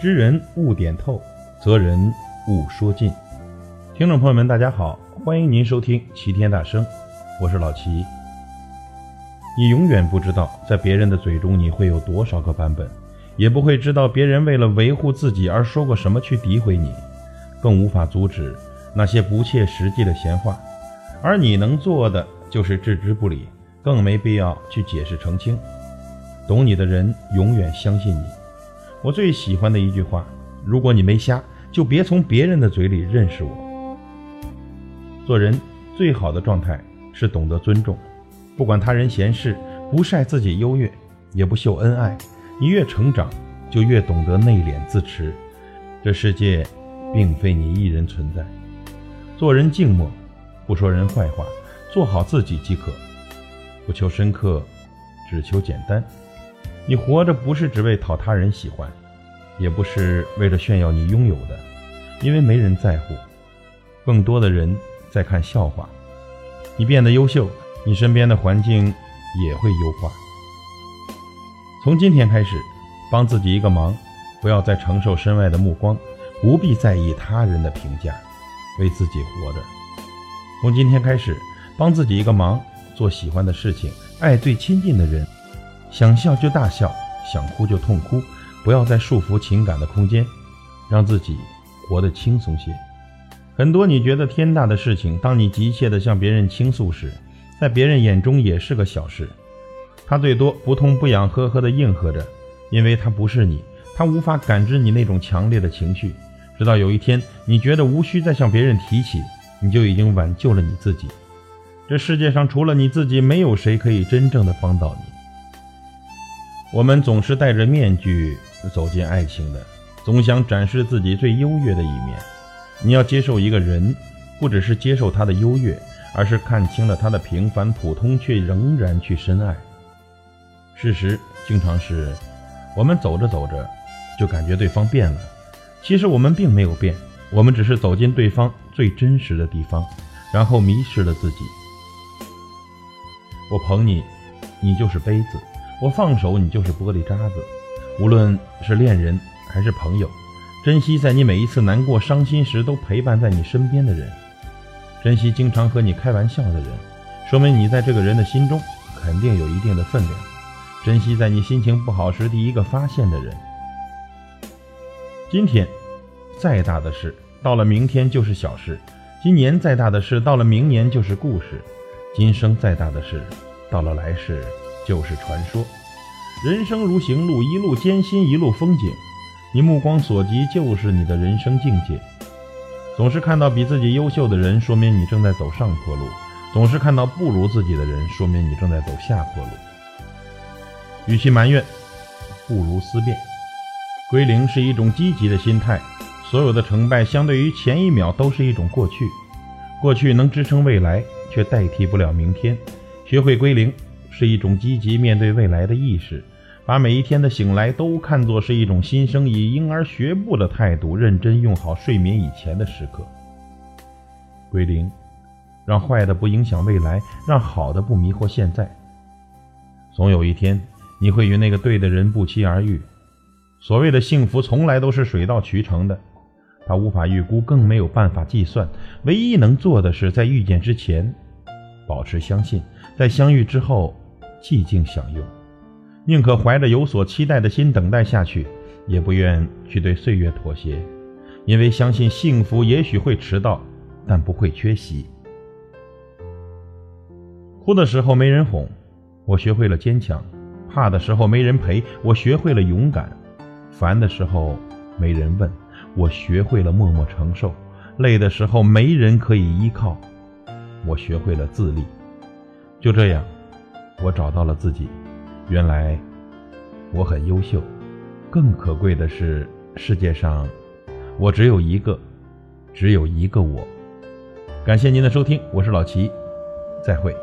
知人勿点透，责人勿说尽。听众朋友们，大家好，欢迎您收听齐天大圣，我是老齐。你永远不知道，在别人的嘴中你会有多少个版本，也不会知道别人为了维护自己而说过什么去诋毁你，更无法阻止那些不切实际的闲话。而你能做的就是置之不理，更没必要去解释澄清。懂你的人永远相信你。我最喜欢的一句话：如果你没瞎，就别从别人的嘴里认识我。做人最好的状态是懂得尊重，不管他人闲事，不晒自己优越，也不秀恩爱。你越成长，就越懂得内敛自持。这世界并非你一人存在。做人静默，不说人坏话，做好自己即可，不求深刻，只求简单。你活着不是只为讨他人喜欢，也不是为了炫耀你拥有的，因为没人在乎，更多的人在看笑话。你变得优秀，你身边的环境也会优化。从今天开始，帮自己一个忙，不要再承受身外的目光，不必在意他人的评价，为自己活着。从今天开始，帮自己一个忙，做喜欢的事情，爱最亲近的人。想笑就大笑，想哭就痛哭，不要再束缚情感的空间，让自己活得轻松些。很多你觉得天大的事情，当你急切地向别人倾诉时，在别人眼中也是个小事。他最多不痛不痒，呵呵地应和着，因为他不是你，他无法感知你那种强烈的情绪。直到有一天，你觉得无需再向别人提起，你就已经挽救了你自己。这世界上除了你自己，没有谁可以真正的帮到你。我们总是戴着面具走进爱情的，总想展示自己最优越的一面。你要接受一个人，不只是接受他的优越，而是看清了他的平凡普通，却仍然去深爱。事实经常是，我们走着走着，就感觉对方变了。其实我们并没有变，我们只是走进对方最真实的地方，然后迷失了自己。我捧你，你就是杯子。我放手，你就是玻璃渣子。无论是恋人还是朋友，珍惜在你每一次难过、伤心时都陪伴在你身边的人，珍惜经常和你开玩笑的人，说明你在这个人的心中肯定有一定的分量。珍惜在你心情不好时第一个发现的人。今天再大的事，到了明天就是小事；今年再大的事，到了明年就是故事；今生再大的事，到了来世。就是传说，人生如行路，一路艰辛，一路风景。你目光所及，就是你的人生境界。总是看到比自己优秀的人，说明你正在走上坡路；总是看到不如自己的人，说明你正在走下坡路。与其埋怨，不如思辨。归零是一种积极的心态。所有的成败，相对于前一秒，都是一种过去。过去能支撑未来，却代替不了明天。学会归零。是一种积极面对未来的意识，把每一天的醒来都看作是一种新生，以婴儿学步的态度，认真用好睡眠以前的时刻。归零，让坏的不影响未来，让好的不迷惑现在。总有一天，你会与那个对的人不期而遇。所谓的幸福，从来都是水到渠成的，它无法预估，更没有办法计算。唯一能做的是，在遇见之前，保持相信，在相遇之后。寂静享用，宁可怀着有所期待的心等待下去，也不愿去对岁月妥协，因为相信幸福也许会迟到，但不会缺席。哭的时候没人哄，我学会了坚强；怕的时候没人陪，我学会了勇敢；烦的时候没人问，我学会了默默承受；累的时候没人可以依靠，我学会了自立。就这样。我找到了自己，原来我很优秀。更可贵的是，世界上我只有一个，只有一个我。感谢您的收听，我是老齐，再会。